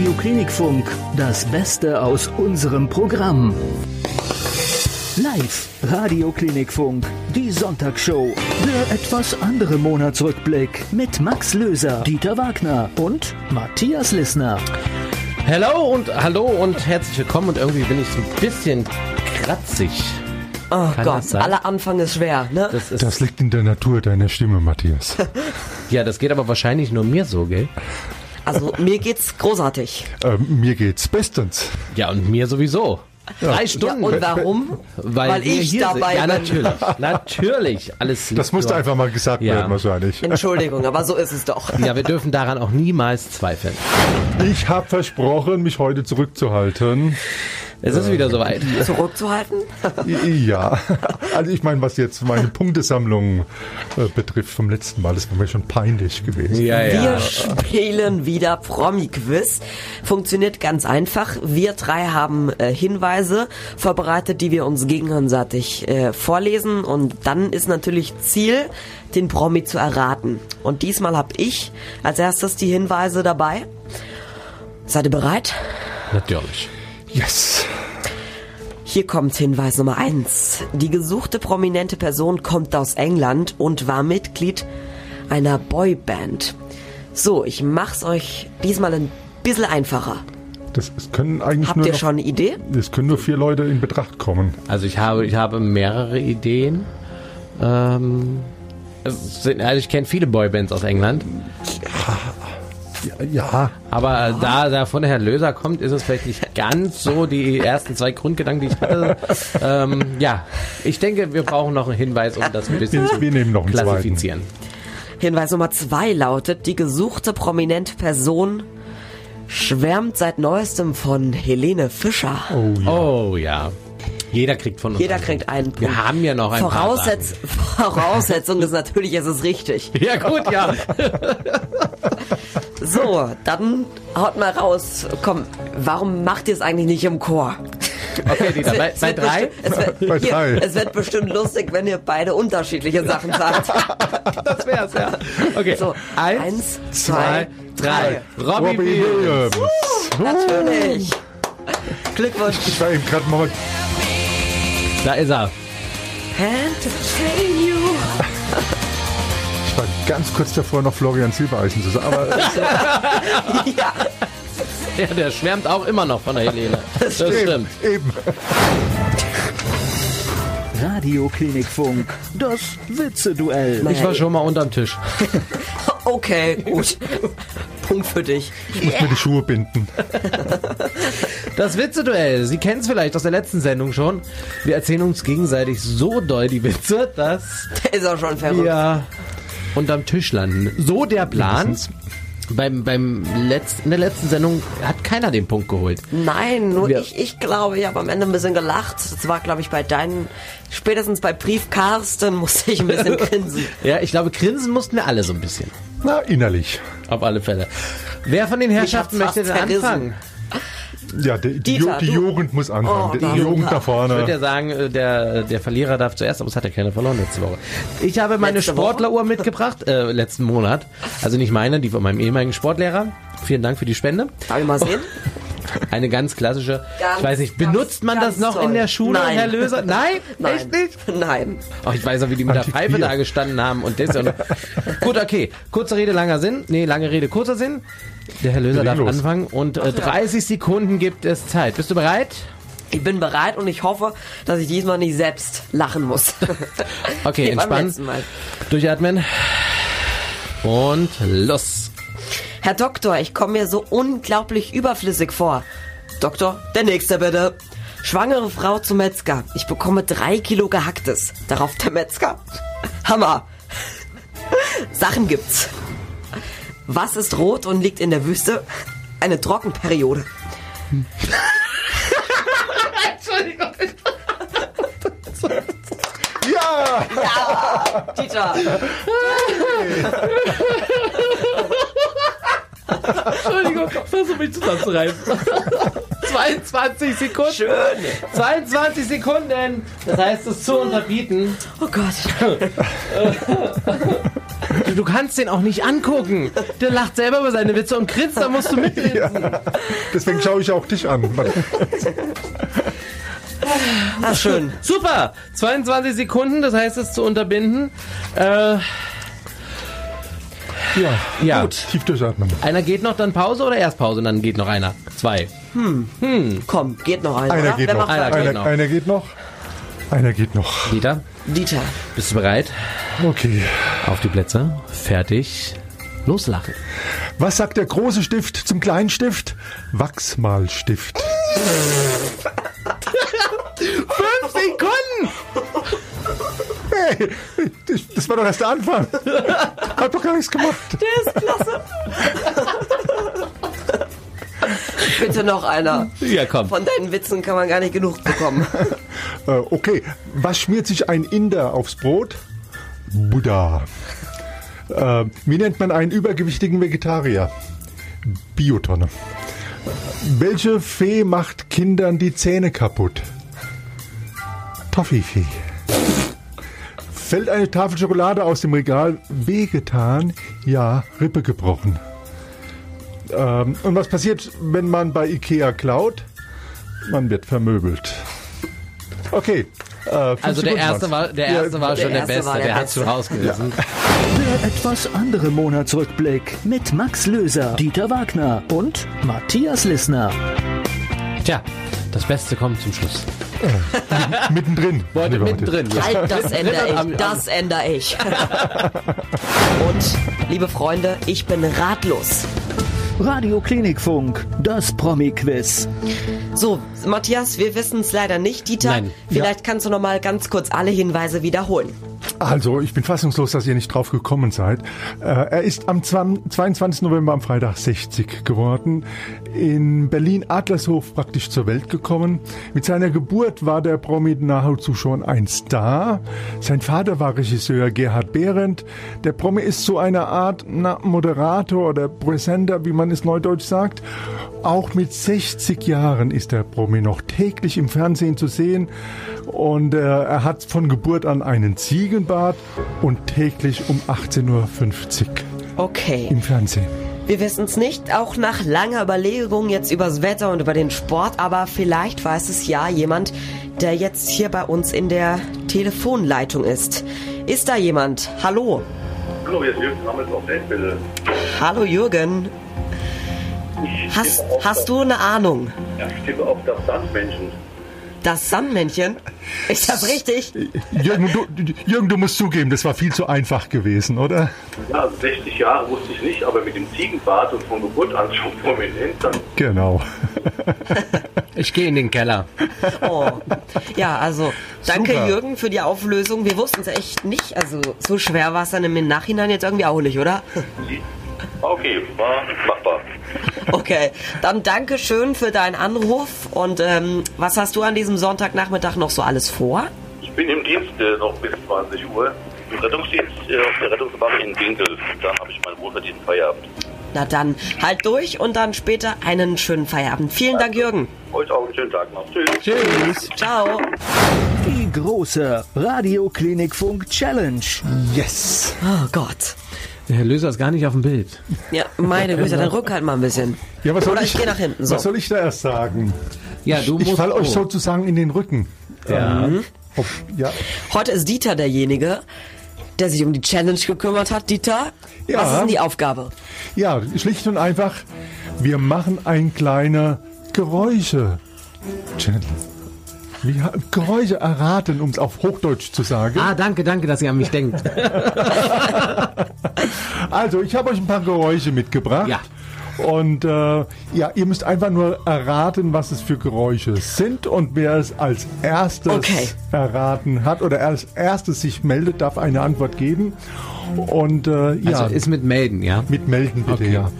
Radio Klinikfunk, das Beste aus unserem Programm. Live Radio Klinikfunk, die Sonntagsshow. Der etwas andere Monatsrückblick mit Max Löser, Dieter Wagner und Matthias Lissner. Hallo und hallo und herzlich willkommen und irgendwie bin ich so ein bisschen kratzig. Oh Kann Gott, aller Anfang ist schwer, ne? Das ist, Das liegt in der Natur deiner Stimme, Matthias. ja, das geht aber wahrscheinlich nur mir so, gell? Also mir geht's großartig. ähm, mir geht's bestens. Ja, und mir sowieso. Drei Ja, Stunden. und warum? weil weil ich hier dabei sind. Ja, bin. natürlich. Natürlich. Alles Das musste einfach mal gesagt Ja. werden, wahrscheinlich. Entschuldigung, aber so ist es doch. Ja, wir dürfen daran auch niemals zweifeln. Ich habe versprochen, mich heute zurückzuhalten. Es ist wieder soweit. Zurückzuhalten? Ja, also ich meine, was jetzt meine Punktesammlung äh, betrifft vom letzten Mal, das war mir schon peinlich gewesen. Ja, Wir spielen wieder Promi-Quiz. Funktioniert ganz einfach. Wir drei haben äh, Hinweise vorbereitet, die wir uns gegenseitig äh, vorlesen. Und dann ist natürlich Ziel, den Promi zu erraten. Und diesmal habe ich als erstes die Hinweise dabei. Seid ihr bereit? Natürlich. Yes. Hier kommt Hinweis Nummer eins. Die gesuchte prominente Person kommt aus England und war Mitglied einer Boyband. So, ich mach's euch diesmal ein bisschen einfacher. Das es können eigentlich Habt nur ihr noch, schon eine Idee? Es können nur vier Leute in Betracht kommen. Also ich habe, ich habe mehrere Ideen. Ähm, also ich kenne viele Boybands aus England. Ja, ja. Aber da, da von Herr Löser kommt, ist es vielleicht nicht ganz so die ersten zwei Grundgedanken, die ich hatte. ähm, ja, ich denke, wir brauchen noch einen Hinweis, um das ein bisschen Wir- zu wir nehmen noch einen klassifizieren. Hinweis Nummer zwei lautet, die gesuchte prominente Person schwärmt seit neuestem von Helene Fischer. Oh ja. Oh ja. Jeder kriegt von uns. Jeder einen kriegt einen Punkt. Wir haben ja noch ein paar Voraussetz Voraussetzung ist natürlich, es ist richtig. Ja gut, ja. So, dann haut mal raus. Komm, warum macht ihr es eigentlich nicht im Chor? Okay, Dieter, bei, drei. Es wird, Bei hier, drei. es wird bestimmt lustig, wenn ihr beide unterschiedliche Sachen sagt. Das wär's, ja. Okay. So, eins, eins, zwei, zwei, drei. Robbie, Robbie Williams. Williams. Natürlich. Glückwunsch. Ich war eben gerade mal Da ist er. Entertain you. Ganz kurz davor, noch Florian Silbereisen zu sagen. Aber Ja, Ja, der schwärmt auch immer noch von der Helene. Das stimmt. eben. Radio Klinikfunk, das Witzeduell. Ich war schon mal unterm Tisch. okay, gut. Punkt für dich. Ich muss mir die Schuhe binden. Das Witzeduell. Sie kennen es vielleicht aus der letzten Sendung schon. Wir erzählen uns gegenseitig so doll die Witze, dass Ist auch schon verrückt. wir unterm Tisch landen. So der Plan. Beim, beim letzten, in der letzten Sendung hat keiner den Punkt geholt. Nein, nur Wir- ich, ich glaube, ich habe am Ende ein bisschen gelacht. Das war, glaube ich, bei deinen, spätestens bei Brief Carsten musste ich ein bisschen grinsen. Ja, ich glaube, grinsen mussten wir alle so ein bisschen. Na, innerlich. Auf alle Fälle. Wer von den Herrschaften hab's möchte denn fast verrissen. anfangen? Ja, die, die, Dieter, die. Jugend muss anfangen. Oh, die Dieter. Jugend da Ich würde vorne. ja sagen, äh, der, der Verlierer darf zuerst, aber es hat ja keiner verloren letzte Woche. Ich habe meine Letzte Woche? Sportleruhr mitgebracht, äh, letzten Monat. Also nicht meine, die von meinem ehemaligen Sportlehrer. Vielen Dank für die Spende. Darf ich mal sehen? Eine ganz klassische. Ganz, ich weiß nicht, ganz, benutzt man das noch in toll. der Schule, Nein. Herr Löser? Nein? Nein. Echt nicht? Nein. Oh, ich weiß auch, wie die mit der. Pfeife da gestanden haben und das. Und Gut, okay. Kurze Rede, langer Sinn. Nee, lange Rede, kurzer Sinn. Der Herr Löser darf los. anfangen und äh, 30 Sekunden gibt es Zeit. Bist du bereit? Ich bin bereit und ich hoffe, dass ich diesmal nicht selbst lachen muss. Okay, entspannen. Mal. Durchatmen. Und los. Herr Doktor, ich komme mir so unglaublich überflüssig vor. Doktor, der nächste bitte. Schwangere Frau zum Metzger. Ich bekomme drei Kilo Gehacktes. Darauf der Metzger. Hammer. Sachen gibt's. Was ist rot und liegt in der Wüste? Eine Trockenperiode. Ja! Dieter. Entschuldigung, versuche mich zusammenzureißen. 22 Sekunden. Schön. 22 Sekunden. Das heißt, es zu unterbieten. Oh Gott. Du kannst den auch nicht angucken. Der lacht selber über seine Witze und grinst, da musst du mitlesen. Ja. Deswegen schaue ich auch dich an. Ah, schön. Super! 22 Sekunden, das heißt es zu unterbinden. Äh, Ja, Ja. gut. Tief durchatmen. einer geht noch, dann Pause oder erst Pause und dann geht noch einer? Zwei. Komm, geht noch einer, Einer oder? geht Wer noch. Einer weiter? geht Einer, noch. einer geht noch. Einer geht noch. Dieter, Dieter. bist du bereit? Okay. Auf die Plätze. Fertig. Loslachen. Was sagt der große Stift zum kleinen Stift? Wachsmalstift. Fünf Sekunden! Hey, das, das war doch erst der Anfang. Hab doch gar nichts gemacht. Der ist klasse. Bitte noch einer. Ja, komm. Von deinen Witzen kann man gar nicht genug bekommen. Äh, okay, was schmiert sich ein Inder aufs Brot? Buddha. Äh, wie nennt man einen übergewichtigen Vegetarier? Biotonne. Welche Fee macht Kindern die Zähne kaputt? Toffifee. Fällt eine Tafel Schokolade aus dem Regal? Wehgetan? Ja, Rippe gebrochen. Ähm, und was passiert, wenn man bei Ikea klaut? Man wird vermöbelt. Okay. Äh, Also der erste war, der erste war der schon der, erste Beste, war der der, hat schon rausgerissen. Der etwas andere Monatsrückblick mit Max Löser, Dieter Wagner und Matthias Lissner. Tja, das Beste kommt zum Schluss. Mittendrin. Heute lieber mittendrin. Ja. Halt, das ändere ich. Das ändere ich. Und, liebe Freunde, ich bin ratlos. Radio Klinikfunk, das Promi-Quiz. So, Matthias, wir wissen es leider nicht. Dieter, Nein. vielleicht kannst du noch mal ganz kurz alle Hinweise wiederholen. Also, ich bin fassungslos, dass ihr nicht drauf gekommen seid. Äh, er ist am 20 22. November am Freitag 60 geworden. In Berlin-Adlershof praktisch zur Welt gekommen. Mit seiner Geburt war der Promi nahezu schon ein Star. Sein Vater war Regisseur Gerhard Behrendt. Der Promi ist so eine Art Moderator oder Präsenter, wie man es neudeutsch sagt. Auch mit 60 Jahren ist der Promi noch täglich im Fernsehen zu sehen. Und äh, er hat von Geburt an einen Ziegenbart und täglich um 18.50 Uhr Okay. im Fernsehen. Wir wissen es nicht, auch nach langer Überlegung jetzt übers Wetter und über den Sport, aber vielleicht weiß es ja jemand, der jetzt hier bei uns in der Telefonleitung ist. Ist da jemand? Hallo? Hallo, hier ist Jürgen Rammels auf der Endwelle. Hallo Jürgen. Hast, hast du eine Ahnung? Ja, ich tippe auf das Sandmännchen. Das Sandmännchen? Ist das richtig? Jürgen du, Jürgen, du musst zugeben, das war viel zu einfach gewesen, oder? Ja, 60 Jahre wusste ich nicht, aber mit dem Ziegenbart und von Geburt an schon prominent, dann Genau. Ich gehe in den Keller. Oh. Ja, also danke Super. Jürgen für die Auflösung. Wir wussten es echt nicht. Also so schwer war es dann im Nachhinein jetzt irgendwie auch nicht, oder? okay, war machbar. Okay, dann danke schön für deinen Anruf. Und ähm, was hast du an diesem Sonntagnachmittag noch so alles vor? Ich bin im Dienst äh, noch bis 20 Uhr. Im Rettungsdienst äh, auf der Rettungswache in Winkel. Dann habe ich meinen wohlverdienten Feierabend. Na dann, halt durch und dann später einen schönen Feierabend. Vielen Dank, Jürgen. Euch auch einen schönen Tag noch. Tschüss. Tschüss. Ciao. Die große Radio Klinikfunk Challenge. Yes. Oh Gott. Der Herr Löser ist gar nicht auf dem Bild. Ja, meine Güte, dann rück halt mal ein bisschen. Ja, was soll Oder ich, ich gehe nach hinten. So. Was soll ich da erst sagen? Ja, du Ich musst. fall euch oh. sozusagen in den Rücken. Ja. Ob, ja. Heute ist Dieter derjenige, der sich um die Challenge gekümmert hat. Dieter, Ja. was ist denn die Aufgabe? ja, schlicht und einfach, wir machen ein kleine Geräusche. Challenge. Wie, ha- Geräusche erraten, um es auf Hochdeutsch zu sagen. Ah, danke, danke, dass ihr an mich denkt. Also, ich habe euch ein paar Geräusche mitgebracht. Ja. Und äh, ja, ihr müsst einfach nur erraten, was es für Geräusche sind. Und wer es als erstes Okay. erraten hat oder als erstes sich meldet, darf eine Antwort geben. Und äh, ja, Also ist mit melden, ja? mit melden bitte, Okay. ja.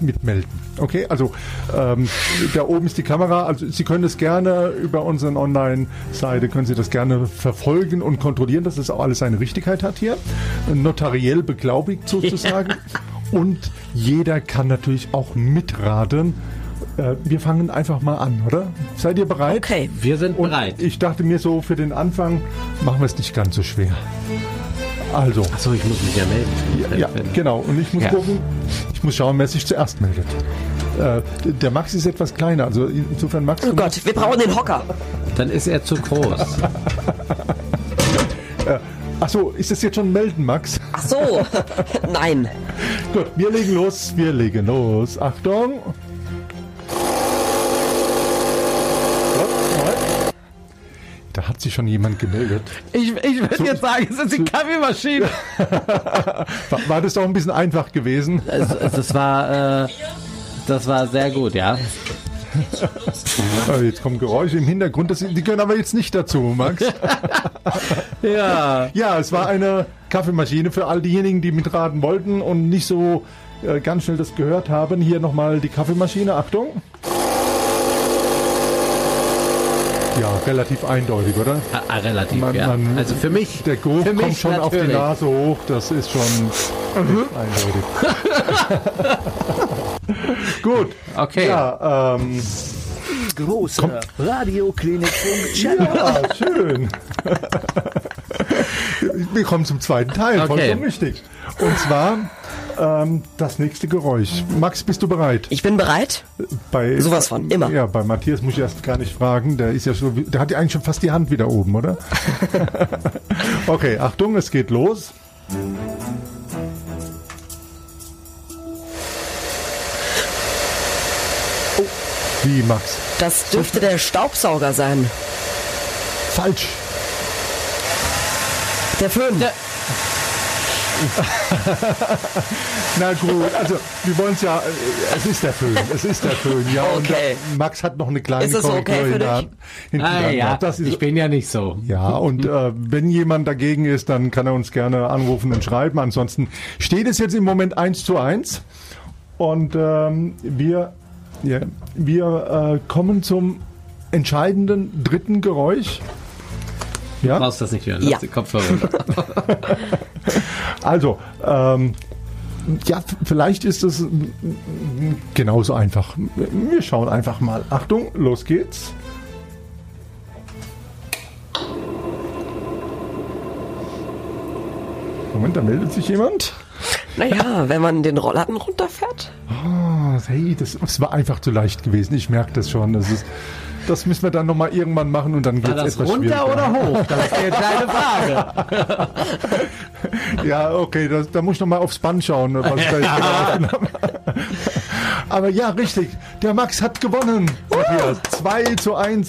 Mit melden. Okay, also ähm, da oben ist die Kamera. Also Sie können das gerne über unsere Online-Seite, können Sie das gerne verfolgen und kontrollieren, dass das auch alles seine Richtigkeit hat hier. Notariell beglaubigt sozusagen. Und jeder kann natürlich auch mitraten. Äh, wir fangen einfach mal an, oder? Seid ihr bereit? Okay. Wir sind Und bereit. ich dachte mir so, für den Anfang machen wir es nicht ganz so schwer. Also, Achso, ich muss mich ja melden. ja, genau. Und ich muss Ja. gucken, ich muss schauen, wer sich zuerst meldet. Äh, der Max ist etwas kleiner, also insofern Max. Oh Gott, wir brauchen den Hocker. Dann ist er zu groß. Achso, ist das jetzt schon melden, Max? Ach so. Nein. Gut, wir legen los, wir legen los. Achtung. Da hat sich schon jemand gemeldet. Ich, ich würde jetzt sagen, es ist die Kaffeemaschine. War, war das doch ein bisschen einfach gewesen? Es, es, das war, äh, das war sehr gut, ja. Äh, Jetzt kommen Geräusche im Hintergrund, das, die gehören aber jetzt nicht dazu, Max. Ja. Ja, es war eine Kaffeemaschine für all diejenigen, die mitraten wollten und nicht so äh, ganz schnell das gehört haben. Hier nochmal die Kaffeemaschine, Achtung. Ja, relativ eindeutig, oder? Ah, ah, relativ, Man- ja. man- also für mich, Der Geruch für mich kommt schon auf die natürlich. Nase hoch, das ist schon echt eindeutig. Gut. Okay. Ja, ähm, Große Challenge. ja, schön. Wir kommen zum zweiten Teil, Okay. vollkommen richtig. Und zwar ähm, das nächste Geräusch. Max, bist du bereit? Ich bin bereit. Bei, Sowas von, immer. Ja, bei Matthias muss ich erst gar nicht fragen. Der ist ja so, wie- der hat ja eigentlich schon fast die Hand wieder oben, oder? okay, Achtung, es geht los. Wie Max? Das dürfte der Staubsauger sein. Falsch. Der Föhn. Na gut, also wir wollen es ja, äh, es ist der Föhn, es ist der Föhn, ja. Und Okay. der Max hat noch eine kleine okay Korrektur für in der hinten Ah, dran. ja, das ist ich bin ja nicht so. Ja, und äh, wenn jemand dagegen ist, dann kann er uns gerne anrufen und schreiben. Ansonsten steht es jetzt im Moment 1 zu 1. Und ähm, wir, ja, wir äh, kommen zum entscheidenden dritten Geräusch. Du Ja, brauchst das nicht hören. Lass Ja. die Kopfhörer runter. also, ähm, ja, vielleicht ist es genauso einfach. Wir schauen einfach mal. Achtung, los geht's. Moment, da meldet sich jemand. Naja, wenn man den Rollladen runterfährt. Ah, hey, das, das war einfach zu leicht gewesen. Ich merke das schon. Das, ist, das müssen wir dann nochmal irgendwann machen und dann geht's das etwas runter oder hoch? Das ist jetzt deine Frage. Ja, okay, das, da muss ich nochmal aufs Band schauen, was ich da jetzt. Aber ja, richtig. Der Max hat gewonnen. Matthias. 2 zu 1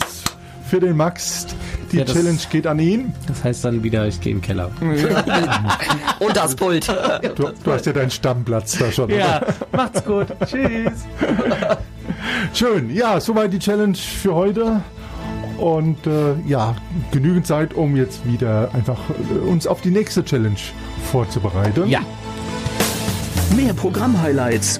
für den Max. Die Ja, das- Challenge geht an ihn. Das heißt dann wieder, ich gehe in den Keller. Und das Pult. Du, du hast ja deinen Stammplatz da schon. Ja, macht's gut. Tschüss. Schön. Ja, soweit die Challenge für heute. Und äh, ja, genügend Zeit, um jetzt wieder einfach äh, uns auf die nächste Challenge vorzubereiten. Ja. Mehr Programmhighlights